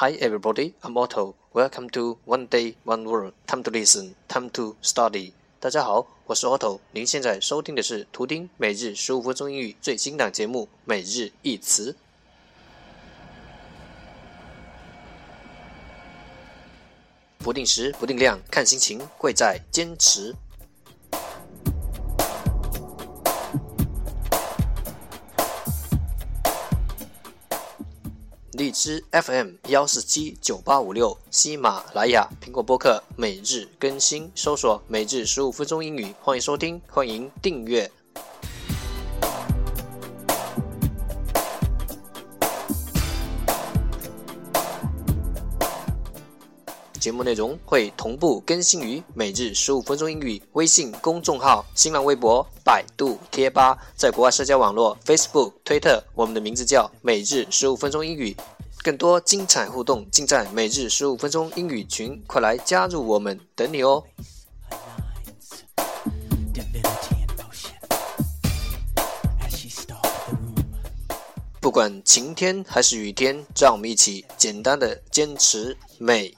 Hi, everybody. I'm Otto. Welcome to One Day One Word. Time to listen. Time to study. 大家好，我是 Otto。您现在收听的是图钉每日十五分钟英语最新档节目《每日一词》。不定时、不定量，看心情，贵在坚持。荔枝 FM 幺四七九八五六，喜马拉雅、苹果播客每日更新，搜索“每日十五分钟英语”，欢迎收听，欢迎订阅。节目内容会同步更新于每日十五分钟英语微信公众号、新浪微博、百度贴吧，在国外社交网络 Facebook、推特，我们的名字叫每日十五分钟英语。更多精彩互动尽在每日十五分钟英语群，快来加入我们，等你哦！不管晴天还是雨天，让我们一起简单的坚持美。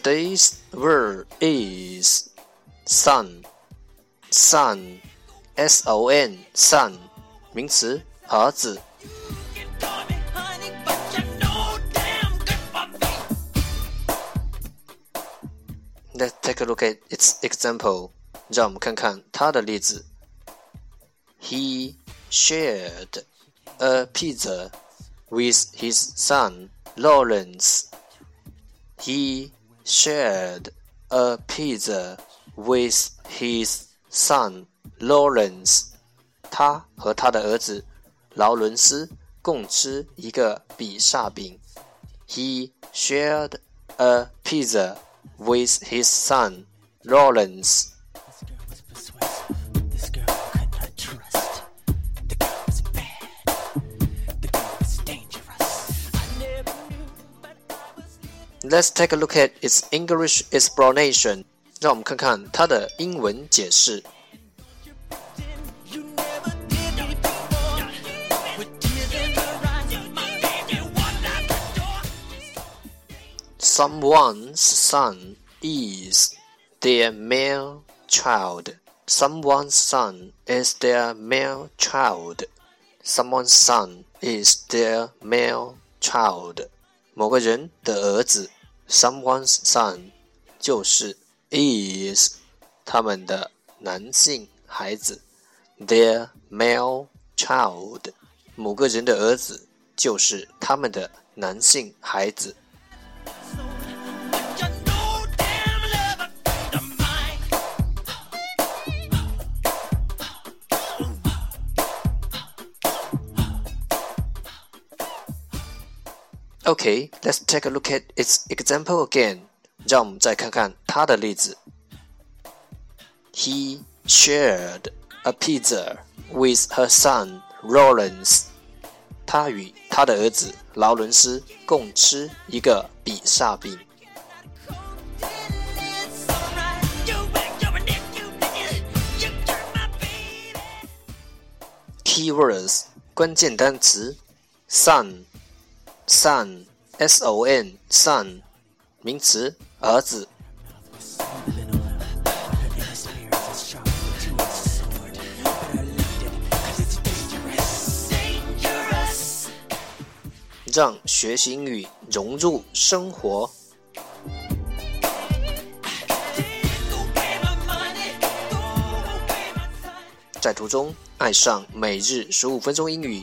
Today's word is sun, sun, s son, 名词，儿子. n, sun，名词，盒子。Let's take a look at its example. He shared a pizza with his son Lawrence. He shared a pizza with his son Lawrence. He shared a pizza with his son Lawrence. Let's take a look at its English explanation. Someone's son is their male child. Someone's son is their male child. Someone's son is their male child. 某个人的儿子。Someone's son，就是 is 他们的男性孩子，their male child。某个人的儿子就是他们的男性孩子。Okay, let's take a look at its example again. 让我们再看看它的例子。He shared a pizza with her son Lawrence. 他与他的儿子劳伦斯共吃一个比萨饼。Keywords 关键单词 son。Son, S-O-N, son, 名词，儿子。让学习英语融入生活。在途中，爱上每日十五分钟英语。